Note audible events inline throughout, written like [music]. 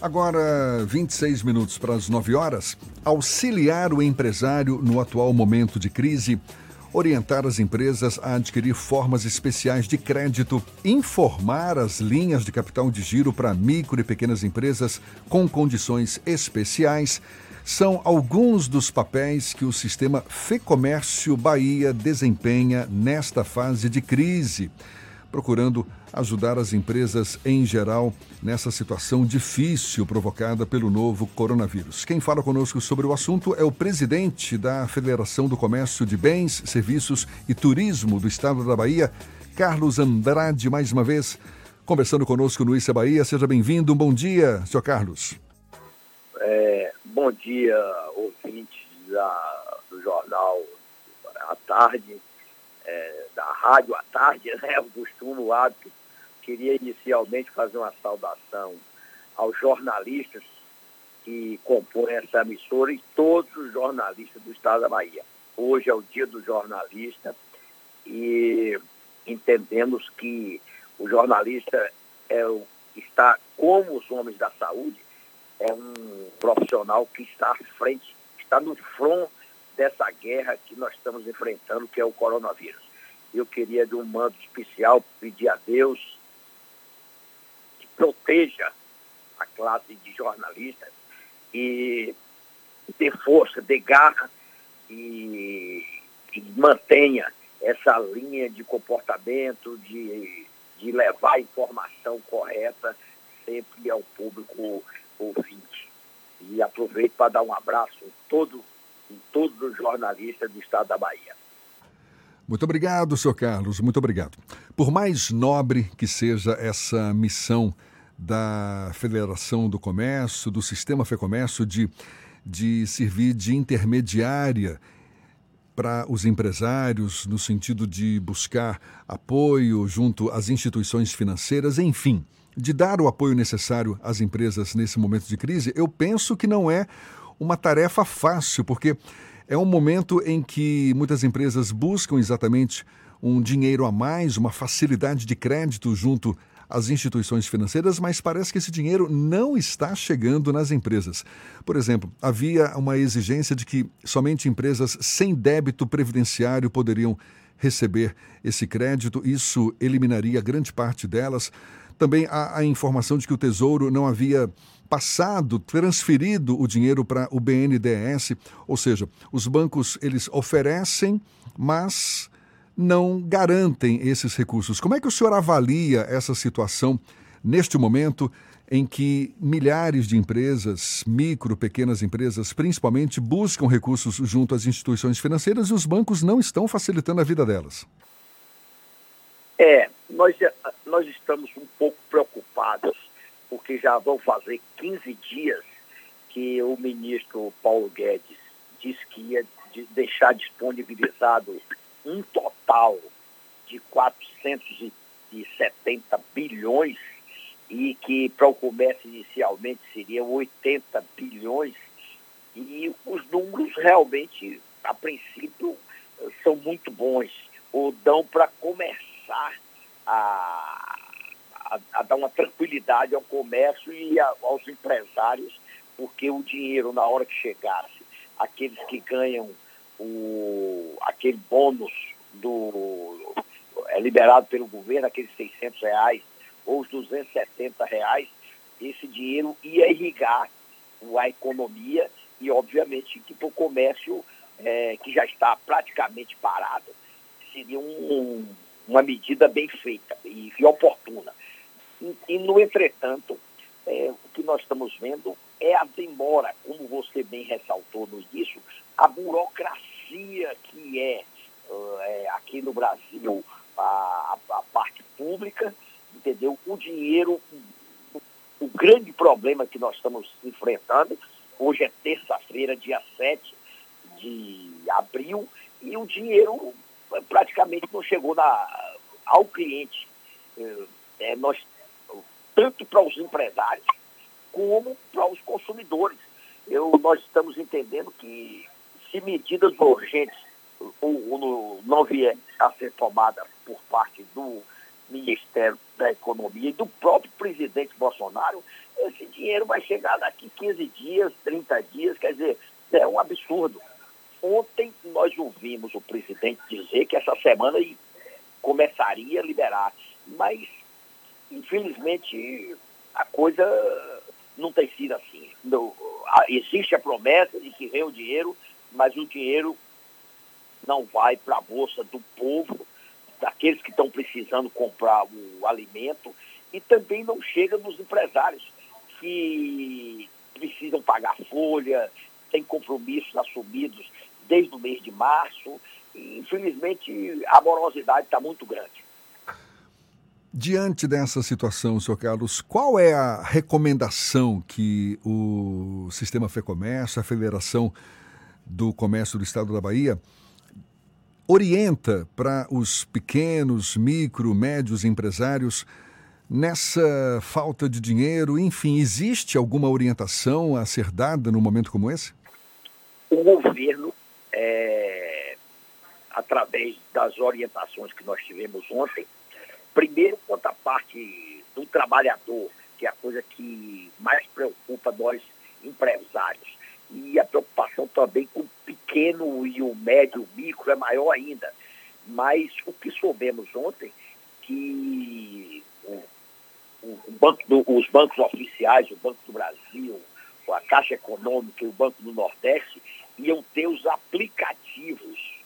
Agora, 26 minutos para as 9 horas. Auxiliar o empresário no atual momento de crise, orientar as empresas a adquirir formas especiais de crédito, informar as linhas de capital de giro para micro e pequenas empresas com condições especiais. São alguns dos papéis que o sistema Fecomércio Bahia desempenha nesta fase de crise procurando ajudar as empresas em geral nessa situação difícil provocada pelo novo coronavírus. Quem fala conosco sobre o assunto é o presidente da Federação do Comércio de Bens, Serviços e Turismo do Estado da Bahia, Carlos Andrade, mais uma vez, conversando conosco no Issa Bahia. Seja bem-vindo. Bom dia, senhor Carlos. É, bom dia, ouvintes da, do jornal à tarde é, da rádio à tarde, [laughs] né, o costume, o hábito, queria inicialmente fazer uma saudação aos jornalistas que compõem essa emissora e todos os jornalistas do Estado da Bahia. Hoje é o dia do jornalista e entendemos que o jornalista é o, está, como os homens da saúde, é um profissional que está à frente, está no front dessa guerra que nós estamos enfrentando, que é o coronavírus. Eu queria, de um mando especial, pedir a Deus que proteja a classe de jornalistas e dê força, dê garra e, e mantenha essa linha de comportamento, de, de levar a informação correta sempre ao público ouvinte. E aproveito para dar um abraço em todo em todos os jornalistas do estado da Bahia. Muito obrigado, senhor Carlos, muito obrigado. Por mais nobre que seja essa missão da Federação do Comércio, do Sistema FEComércio, de, de servir de intermediária para os empresários, no sentido de buscar apoio junto às instituições financeiras, enfim, de dar o apoio necessário às empresas nesse momento de crise, eu penso que não é uma tarefa fácil, porque é um momento em que muitas empresas buscam exatamente um dinheiro a mais, uma facilidade de crédito junto às instituições financeiras, mas parece que esse dinheiro não está chegando nas empresas. Por exemplo, havia uma exigência de que somente empresas sem débito previdenciário poderiam receber esse crédito, isso eliminaria grande parte delas. Também há a informação de que o Tesouro não havia passado, transferido o dinheiro para o BNDES, ou seja, os bancos eles oferecem, mas não garantem esses recursos. Como é que o senhor avalia essa situação neste momento em que milhares de empresas, micro, pequenas empresas, principalmente, buscam recursos junto às instituições financeiras e os bancos não estão facilitando a vida delas? É, nós, nós estamos um pouco preocupados, porque já vão fazer 15 dias que o ministro Paulo Guedes disse que ia deixar disponibilizado um total de 470 bilhões e que para o comércio inicialmente seriam 80 bilhões. E os números realmente, a princípio, são muito bons, ou dão para começar a, a, a, dar uma tranquilidade ao comércio e a, aos empresários, porque o dinheiro, na hora que chegasse, aqueles que ganham o, aquele bônus do, é liberado pelo governo, aqueles 600 reais ou os 270 reais, esse dinheiro ia irrigar a economia e, obviamente, que para o comércio, é, que já está praticamente parado, seria um, uma medida bem feita e, e oportuna. E, e, no entretanto, é, o que nós estamos vendo é a demora, como você bem ressaltou no início, a burocracia que é, é aqui no Brasil a, a, parte pública, entendeu? O dinheiro, o, o grande problema que nós estamos enfrentando, hoje é terça-feira, dia 7 de abril, e o dinheiro praticamente não chegou na, ao cliente. É, é, nós, tanto para os empresários como para os consumidores. Eu, nós estamos entendendo que se medidas urgentes ou, ou não vier a ser tomada por parte do Ministério da economia e do próprio presidente Bolsonaro, esse dinheiro vai chegar daqui 15 dias, 30 dias, quer dizer, é um absurdo. Ontem nós ouvimos o presidente dizer que essa semana começaria a liberar, mas infelizmente a coisa não tem sido assim. Não, existe a promessa de que vem o dinheiro, mas o dinheiro não vai para a bolsa do povo, daqueles que estão precisando comprar o alimento, e também não chega nos empresários que precisam pagar folha, têm compromissos assumidos desde o mês de março. Infelizmente, a morosidade está muito grande. Diante dessa situação, senhor Carlos, qual é a recomendação que o Sistema FEComércio, a Federação do Comércio do Estado da Bahia, orienta para os pequenos, micro, médios empresários nessa falta de dinheiro? Enfim, existe alguma orientação a ser dada num momento como esse? O governo, é, através das orientações que nós tivemos ontem, primeiro quanto à parte do trabalhador, que é a coisa que mais preocupa nós empresários, e a preocupação também com o pequeno e o médio, o micro é maior ainda. Mas o que soubemos ontem, que o, o banco do, os bancos oficiais, o Banco do Brasil, a Caixa Econômica e o Banco do Nordeste, iam ter os aplicativos,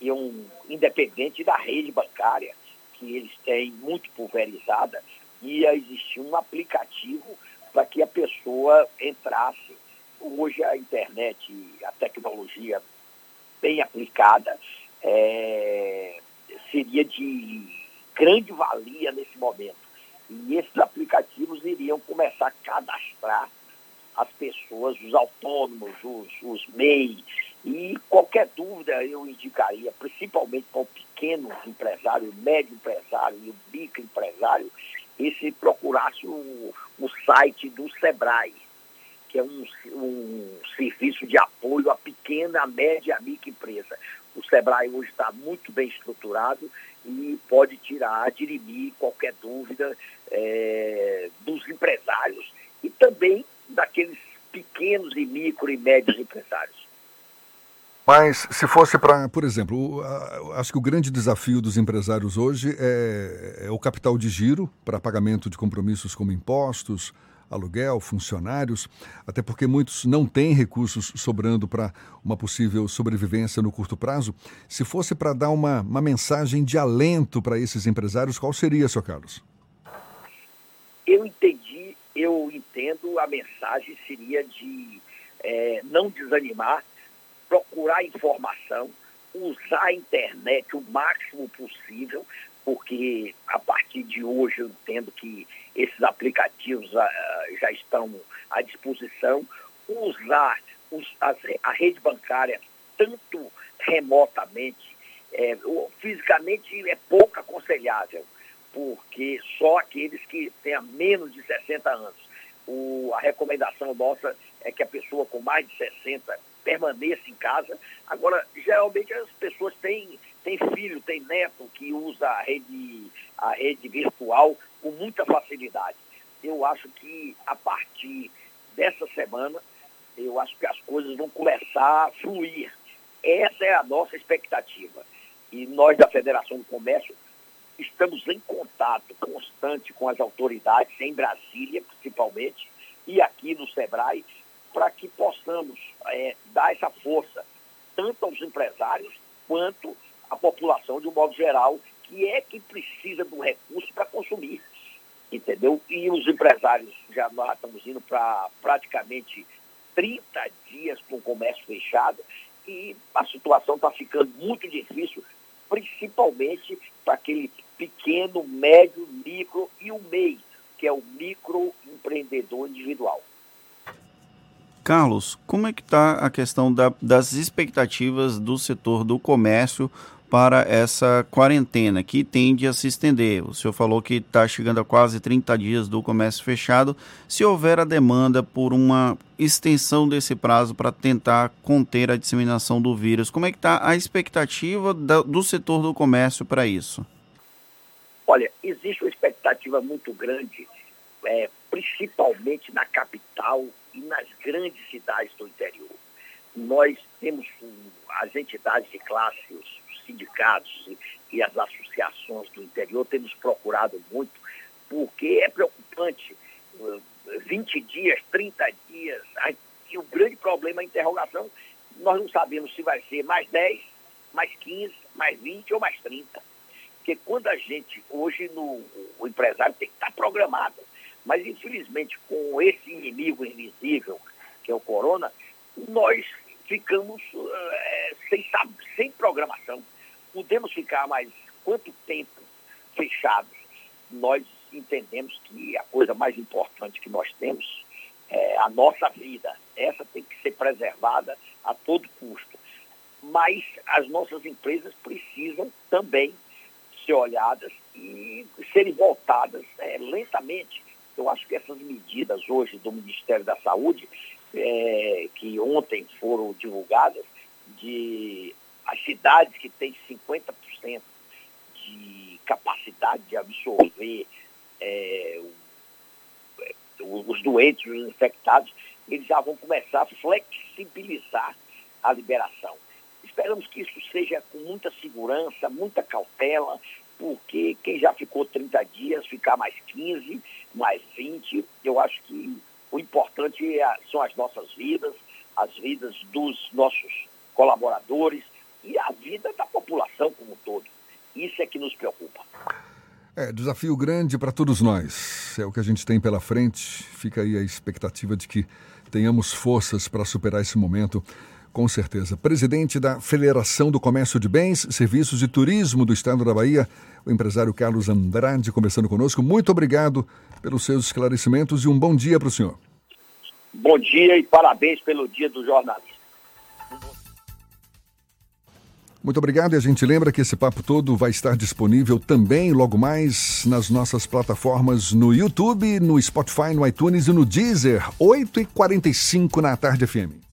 iam, independente da rede bancária, que eles têm muito pulverizada, ia existir um aplicativo para que a pessoa entrasse Hoje a internet, a tecnologia bem aplicada, é, seria de grande valia nesse momento. E esses aplicativos iriam começar a cadastrar as pessoas, os autônomos, os, os MEI. E qualquer dúvida eu indicaria, principalmente para o pequeno empresário, o médio empresário e o microempresário, esse procurasse o, o site do SEBRAE que é um, um serviço de apoio à pequena, média e microempresa. O SEBRAE hoje está muito bem estruturado e pode tirar, dirimir qualquer dúvida é, dos empresários e também daqueles pequenos e micro e médios empresários. Mas se fosse para, por exemplo, acho que o grande desafio dos empresários hoje é, é o capital de giro para pagamento de compromissos como impostos, aluguel, funcionários, até porque muitos não têm recursos sobrando para uma possível sobrevivência no curto prazo. Se fosse para dar uma, uma mensagem de alento para esses empresários, qual seria, senhor Carlos? Eu entendi, eu entendo, a mensagem seria de é, não desanimar, procurar informação, usar a internet o máximo possível, porque a partir de hoje eu entendo que esses aplicativos uh, já estão à disposição, usar os, a, a, rede bancária tanto remotamente, é, fisicamente é pouco aconselhável, porque só aqueles que tenham menos de 60 anos. O, a recomendação nossa é que a pessoa com mais de 60 permaneça em casa. Agora, geralmente as pessoas têm, têm filho, têm neto que usa a rede, a rede virtual com muita facilidade. Eu acho que a partir dessa semana, eu acho que as coisas vão começar a fluir. Essa é a nossa expectativa. E nós da Federação do Comércio estamos em contato constante com as autoridades, em Brasília principalmente, e aqui no SEBRAE, para que possamos é, dar essa força tanto aos empresários quanto à população de um modo geral, que é que precisa do recurso para consumir entendeu? E os empresários já nós estamos indo para praticamente 30 dias com o comércio fechado e a situação está ficando muito difícil, principalmente para aquele pequeno, médio, micro e o MEI, que é o microempreendedor individual. Carlos, como é que está a questão da, das expectativas do setor do comércio para essa quarentena, que tende a se estender. O senhor falou que está chegando a quase 30 dias do comércio fechado. Se houver a demanda por uma extensão desse prazo para tentar conter a disseminação do vírus, como é que está a expectativa da, do setor do comércio para isso? Olha, existe uma expectativa muito grande, é, principalmente na capital grandes cidades do interior. Nós temos as entidades de classe, os sindicatos e, as associações do interior temos procurado muito, porque é preocupante. 20 dias, 30 dias, e o grande problema é a interrogação. Nós não sabemos se vai ser mais 10, mais 15, mais 20 ou mais 30. Porque quando a gente, hoje no, o empresário tem que estar programado, mas infelizmente com esse inimigo invisível, que é o corona, nós ficamos é, sem, sem programação. Podemos ficar mais quanto tempo fechados? Nós entendemos que a coisa mais importante que nós temos é a nossa vida. Essa tem que ser preservada a todo custo. Mas as nossas empresas precisam também ser olhadas e serem voltadas é, lentamente. Eu acho que essas medidas hoje do Ministério da Saúde, é, que ontem foram divulgadas, de as cidades que têm 50% de capacidade de absorver é, os doentes, os infectados, eles já vão começar a flexibilizar a liberação. Esperamos que isso seja com muita segurança, muita cautela, porque quem já ficou 30 dias, ficar mais 15, mais 20, eu acho que o importante é, são as nossas vidas, as vidas dos nossos colaboradores e a vida da população como um todo. Isso é que nos preocupa. É, desafio grande para todos nós. É o que a gente tem pela frente. Fica aí a expectativa de que tenhamos forças para superar esse momento com certeza. Presidente da Federação do Comércio de Bens, Serviços e Turismo do Estado da Bahia, o empresário Carlos Andrade, conversando conosco. Muito obrigado pelos seus esclarecimentos e um bom dia para o senhor. Bom dia e parabéns pelo Dia do Jornalista. Muito obrigado e a gente lembra que esse papo todo vai estar disponível também logo mais nas nossas plataformas no YouTube, no Spotify, no iTunes e no Deezer, 8h45 na tarde FM.